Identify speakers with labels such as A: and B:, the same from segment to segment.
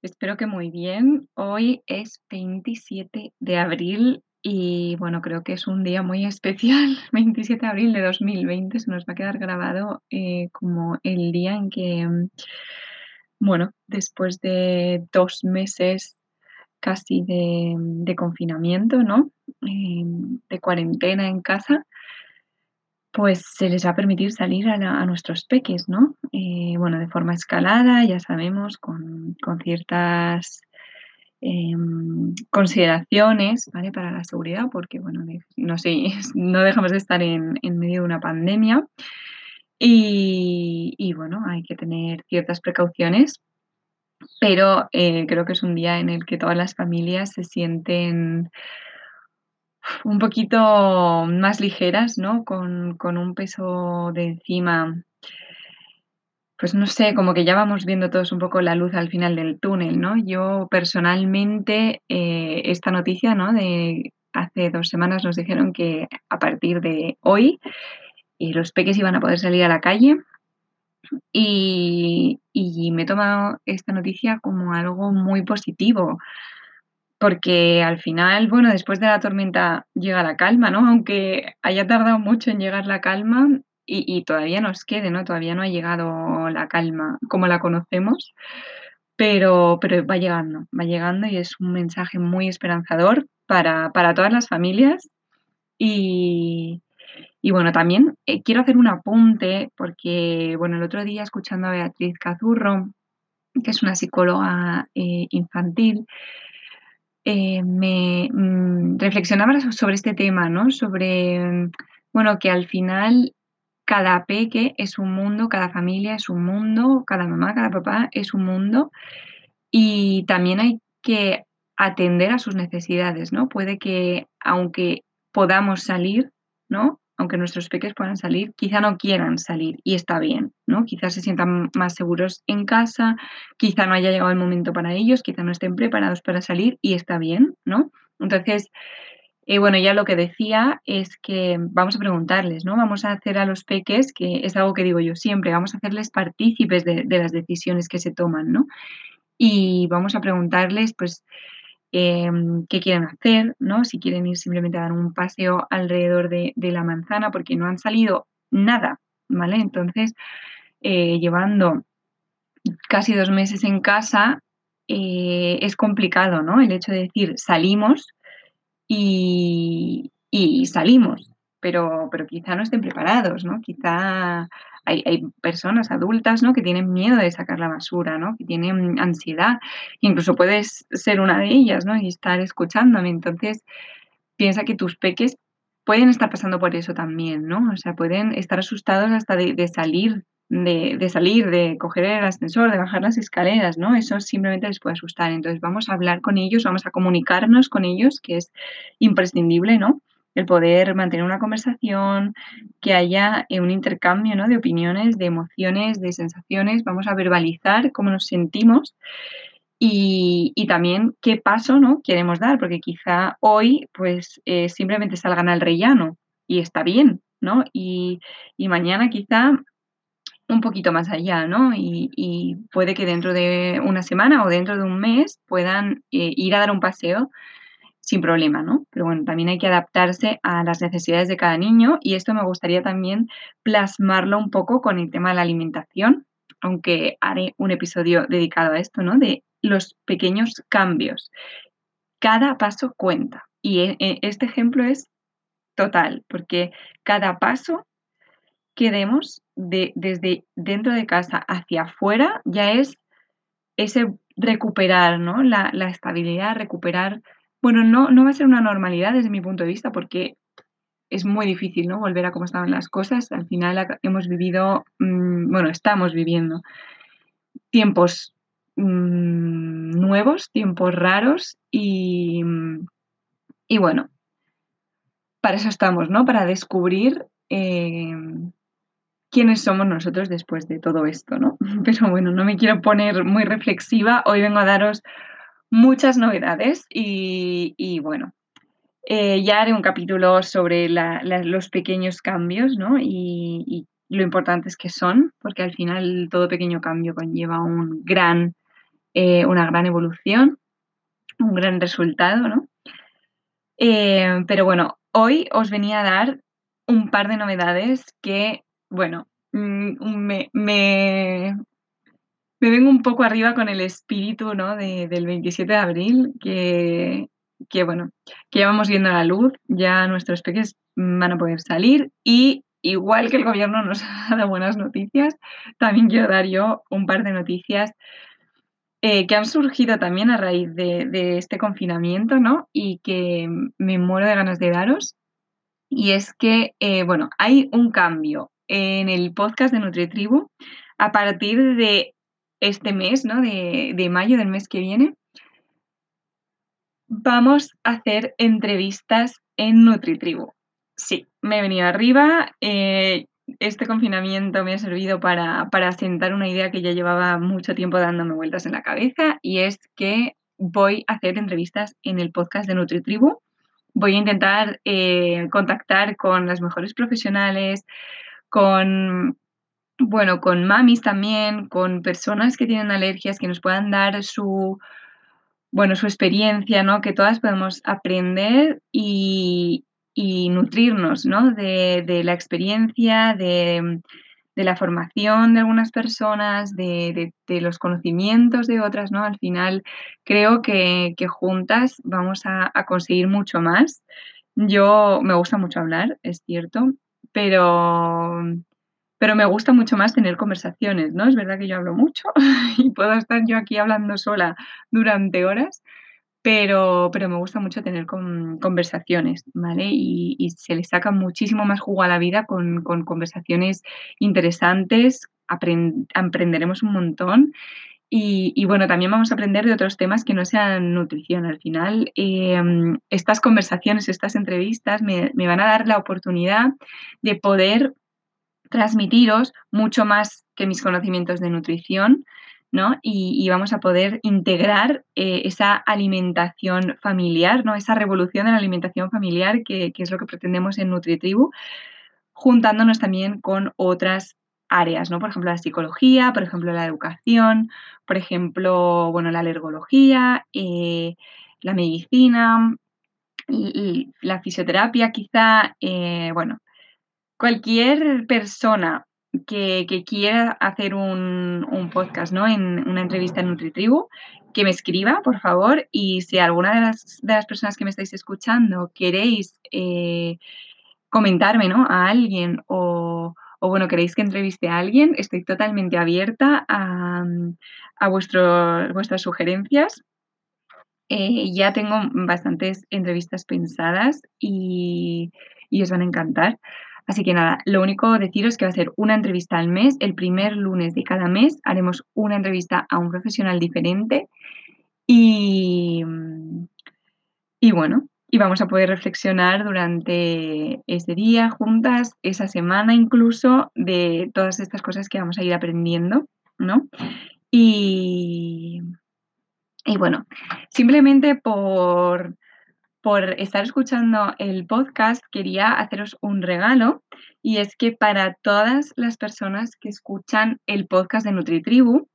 A: Espero que muy bien. Hoy es 27 de abril y bueno, creo que es un día muy especial. 27 de abril de 2020 se nos va a quedar grabado eh, como el día en que, mm, bueno, después de dos meses casi de, de confinamiento, ¿no? Em, de cuarentena en casa, pues se les va a permitir salir a, nuestros peques, ¿no? Eh, bueno, de forma escalada, ya sabemos, con, ciertas em, consideraciones, ¿vale? Para la seguridad, porque, bueno, no sé, no dejamos de estar en, medio de una pandemia y, bueno, hay que tener ciertas precauciones, pero eh, creo que es un día en el que todas las familias se sienten un poquito más ligeras, ¿no? Con, un peso de encima, pues no sé, como que ya vamos viendo todos un poco la luz al final del túnel, ¿no? Yo personalmente, eh, esta noticia, ¿no? De hace dos semanas nos dijeron que a partir de hoy eh, los peques iban a poder salir a la calle y, y me he tomado esta noticia como algo muy positivo porque al final, bueno, después de la tormenta llega la calma, ¿no? Aunque haya tardado mucho en llegar la calma y, todavía nos quede, ¿no? Todavía no ha llegado la calma como la conocemos, pero, pero va llegando, va llegando y es un mensaje muy esperanzador para, todas las familias. Y, bueno, también eh, quiero hacer un apunte porque, bueno, el otro día escuchando a Beatriz Cazurro, que es una psicóloga eh, infantil, eh, me mm, reflexionaba sobre este tema, ¿no? Sobre, bueno, que al final cada peque es un mundo, cada familia es un mundo, cada mamá, cada papá es un mundo y también hay que atender a sus necesidades, ¿no? Puede que aunque podamos salir, ¿no? aunque nuestros peques puedan salir, quizá no quieran salir y está bien, Quizás se sientan más seguros en casa, quizá no haya llegado el momento para ellos, quizá no estén preparados para salir y está bien, ¿no? Entonces, eh, bueno, ya lo que decía es que vamos a preguntarles, ¿no? Vamos a hacer a los peques, que es algo que digo yo siempre, vamos a hacerles partícipes de, de las decisiones que se toman, ¿no? Y vamos a preguntarles, pues, Em, qué quieren hacer, ¿no? Si quieren ir simplemente a dar un paseo alrededor de, la manzana porque no han salido nada, ¿vale? Entonces, eh, llevando casi dos meses en casa, eh, es complicado, ¿no? El hecho de decir salimos y, salimos, pero, pero quizá no estén preparados, ¿no? Quizá hay, personas adultas, ¿no? Que tienen miedo de sacar la basura, ¿no? Que tienen ansiedad. Incluso puedes ser una de ellas, ¿no? Y estar escuchándome. Entonces, piensa que tus peques pueden estar pasando por eso también, ¿no? O sea, pueden estar asustados hasta de, salir, de, de, salir, de coger el ascensor, de bajar las escaleras, ¿no? Eso simplemente les puede asustar. Entonces, vamos a hablar con ellos, vamos a comunicarnos con ellos, que es imprescindible, ¿no? el poder mantener una conversación, que haya eh, un intercambio ¿no? de opiniones, de emociones, de sensaciones, vamos a verbalizar cómo nos sentimos y, también qué paso ¿no? queremos dar, porque quizá hoy pues eh, simplemente salgan al rellano y está bien, ¿no? Y, mañana quizá un poquito más allá, ¿no? Y, puede que dentro de una semana o dentro de un mes puedan eh, ir a dar un paseo sin problema, ¿no? Pero bueno, también hay que adaptarse a las necesidades de cada niño y esto me gustaría también plasmarlo un poco con el tema de la alimentación, aunque haré un episodio dedicado a esto, ¿no? De los pequeños cambios. Cada paso cuenta. Y e, e, este ejemplo es total, porque cada paso que demos de, desde dentro de casa hacia afuera ya es ese recuperar ¿no? la, la estabilidad, recuperar bueno, no, no va a ser una normalidad desde mi punto de vista porque es muy difícil, ¿no? Volver a cómo estaban las cosas. Al final hemos vivido, mm, bueno, estamos viviendo tiempos mm, nuevos, tiempos raros y, y, bueno, para eso estamos, ¿no? Para descubrir eh, quiénes somos nosotros después de todo esto, ¿no? Pero bueno, no me quiero poner muy reflexiva. Hoy vengo a daros muchas novedades y, bueno, eh, ya haré un capítulo sobre los pequeños cambios ¿no? y, lo importantes que son, porque al final todo pequeño cambio conlleva un gran, eh, una gran evolución, un gran resultado, ¿no? Eh, pero bueno, hoy os venía a dar un par de novedades que, bueno, mm, me, me vengo un poco arriba con el espíritu, ¿no? del 27 de abril, que, que, bueno, que ya vamos viendo la luz, ya nuestros peques van a poder salir y igual que el gobierno nos ha dado buenas noticias, también quiero dar yo un par de noticias eh, que han surgido también a raíz de, este confinamiento, ¿no? Y que me muero de ganas de daros. Y es que, eh, bueno, hay un cambio en el podcast de NutriTribu a partir de este mes, ¿no? De, mayo del mes que viene, vamos a hacer entrevistas en NutriTribu. Sí, me he venido arriba. Eh, este confinamiento me ha servido para, para sentar una idea que ya llevaba mucho tiempo dándome vueltas en la cabeza y es que voy a hacer entrevistas en el podcast de NutriTribu. Voy a intentar eh, contactar con las mejores profesionales, con bueno, con mamis también, con personas que tienen alergias, que nos puedan dar su, bueno, su experiencia, ¿no? Que todas podemos aprender y, nutrirnos, ¿no? De, la experiencia, de, la formación de algunas personas, de, los conocimientos de otras, ¿no? Al final creo que, juntas vamos a, a conseguir mucho más. Yo me gusta mucho hablar, es cierto, pero pero me gusta mucho más tener conversaciones, ¿no? Es verdad que yo hablo mucho y puedo estar yo aquí hablando sola durante horas, pero, pero me gusta mucho tener conversaciones, ¿vale? Y, se le saca muchísimo más jugo a la vida con, conversaciones interesantes, aprenderemos un montón. Y, bueno, también vamos a aprender de otros temas que no sean nutrición. Al final, em, estas conversaciones, estas entrevistas me, van a dar la oportunidad de poder transmitiros mucho más que mis conocimientos de nutrición, ¿no? Y, vamos a poder integrar eh, esa alimentación familiar, ¿no? Esa revolución de la alimentación familiar que, es lo que pretendemos en NutriTribu, juntándonos también con otras áreas, ¿no? Por ejemplo, la psicología, por ejemplo, la educación, por ejemplo, bueno, la alergología, eh, la medicina, la fisioterapia quizá, eh, bueno, cualquier persona que, quiera hacer un, podcast, ¿no? En una entrevista en NutriTribu, que me escriba, por favor, y si alguna de las, de las personas que me estáis escuchando queréis eh, comentarme, ¿no? A alguien o, bueno, queréis que entreviste a alguien, estoy totalmente abierta a, vuestras sugerencias. Eh, ya tengo bastantes entrevistas pensadas y, y os van a encantar. Así que nada, lo único deciros que va a ser una entrevista al mes. El primer lunes de cada mes haremos una entrevista a un profesional diferente. Y, y bueno, y vamos a poder reflexionar durante ese día juntas, esa semana incluso, de todas estas cosas que vamos a ir aprendiendo, ¿no? Y, y bueno, simplemente por por estar escuchando el podcast, quería haceros un regalo y es que para todas las personas que escuchan el podcast de NutriTribu,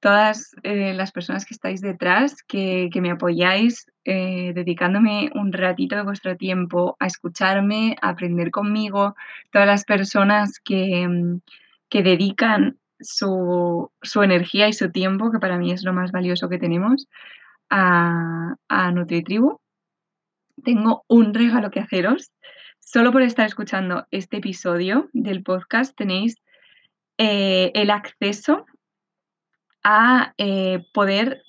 A: todas eh, las personas que estáis detrás, que, me apoyáis, eh, dedicándome un ratito de vuestro tiempo a escucharme, a aprender conmigo, todas las personas que, mm, que dedican su, su, energía y su tiempo, que para mí es lo más valioso que tenemos, a, a NutriTribu. Tengo un regalo que haceros. Solo por estar escuchando este episodio del podcast tenéis eh, el acceso a eh, poder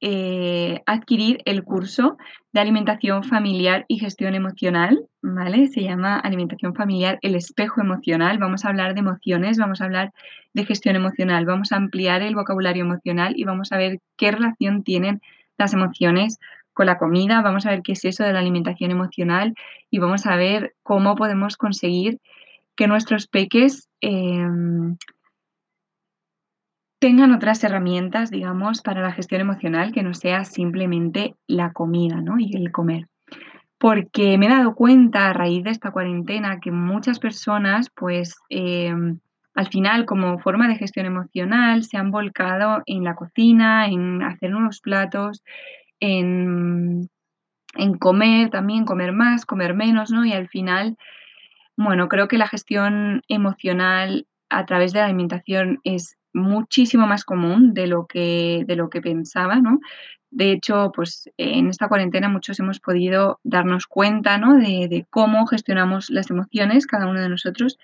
A: eh, adquirir el curso de alimentación familiar y gestión emocional, ¿vale? Se llama alimentación familiar, el espejo emocional. Vamos a hablar de emociones, vamos a hablar de gestión emocional, vamos a ampliar el vocabulario emocional y vamos a ver qué relación tienen las emociones con la comida, vamos a ver qué es eso de la alimentación emocional y vamos a ver cómo podemos conseguir que nuestros peques em, tengan otras herramientas, digamos, para la gestión emocional que no sea simplemente la comida ¿no? y el comer. Porque me he dado cuenta a raíz de esta cuarentena que muchas personas, pues, em, al final, como forma de gestión emocional, se han volcado en la cocina, en hacer nuevos platos, en, en comer también, comer más, comer menos, ¿no? Y al final, bueno, creo que la gestión emocional a través de la alimentación es muchísimo más común de lo que, de lo que pensaba, ¿no? De hecho, pues en esta cuarentena muchos hemos podido darnos cuenta ¿no? de, cómo gestionamos las emociones, cada uno de nosotros.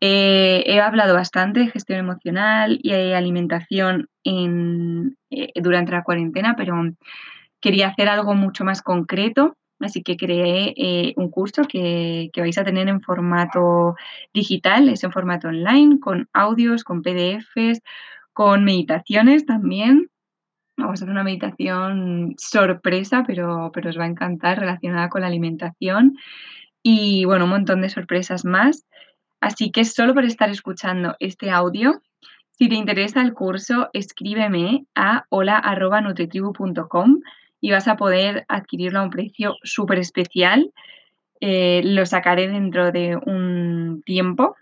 A: Eh, he hablado bastante de gestión emocional y alimentación en, eh, durante la cuarentena, pero quería hacer algo mucho más concreto Así que creé eh, un curso que, vais a tener en formato digital, es en formato online, con audios, con PDFs, con meditaciones también. Vamos a hacer una meditación sorpresa, pero, pero os va a encantar relacionada con la alimentación. Y bueno, un montón de sorpresas más. Así que solo por estar escuchando este audio, si te interesa el curso, escríbeme a hola.nutritribu.com y vas a poder adquirirlo a un precio súper especial. Eh, lo sacaré dentro de un tiempo,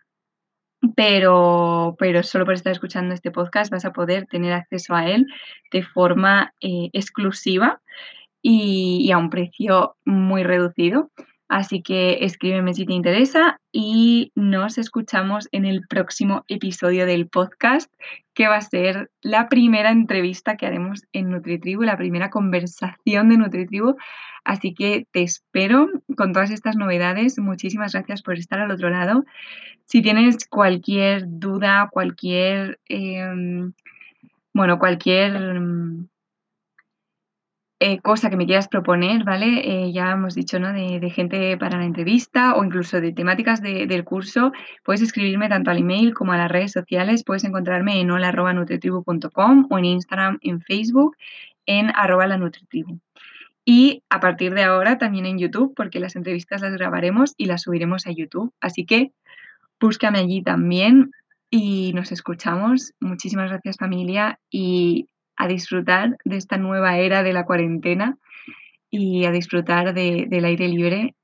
A: pero, pero solo por estar escuchando este podcast vas a poder tener acceso a él de forma eh, exclusiva y, a un precio muy reducido. Así que escríbeme si te interesa y nos escuchamos en el próximo episodio del podcast, que va a ser la primera entrevista que haremos en NutriTribu, la primera conversación de NutriTribu. Así que te espero con todas estas novedades. Muchísimas gracias por estar al otro lado. Si tienes cualquier duda, cualquier, em, bueno, cualquier eh, cosa que me quieras proponer, ¿vale? Eh, ya hemos dicho, ¿no? De, gente para la entrevista o incluso de temáticas del curso, puedes escribirme tanto al email como a las redes sociales. Puedes encontrarme en hola.nutritribu.com o en Instagram, en Facebook, en arroba la nutritribu. Y a partir de ahora también en YouTube, porque las entrevistas las grabaremos y las subiremos a YouTube. Así que búscame allí también y nos escuchamos. Muchísimas gracias familia y a disfrutar de esta nueva era de la cuarentena y a disfrutar del aire libre.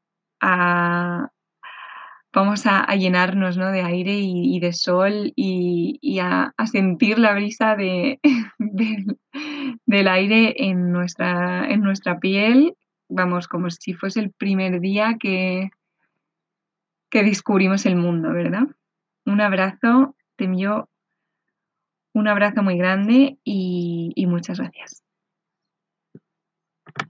A: vamos a, llenarnos ¿no? de aire y, de sol y, a, sentir la brisa de, del aire en nuestra, en nuestra piel. Vamos, como si fuese el primer día que, que descubrimos el mundo, ¿verdad? Un abrazo, te envío un abrazo muy grande y, muchas gracias.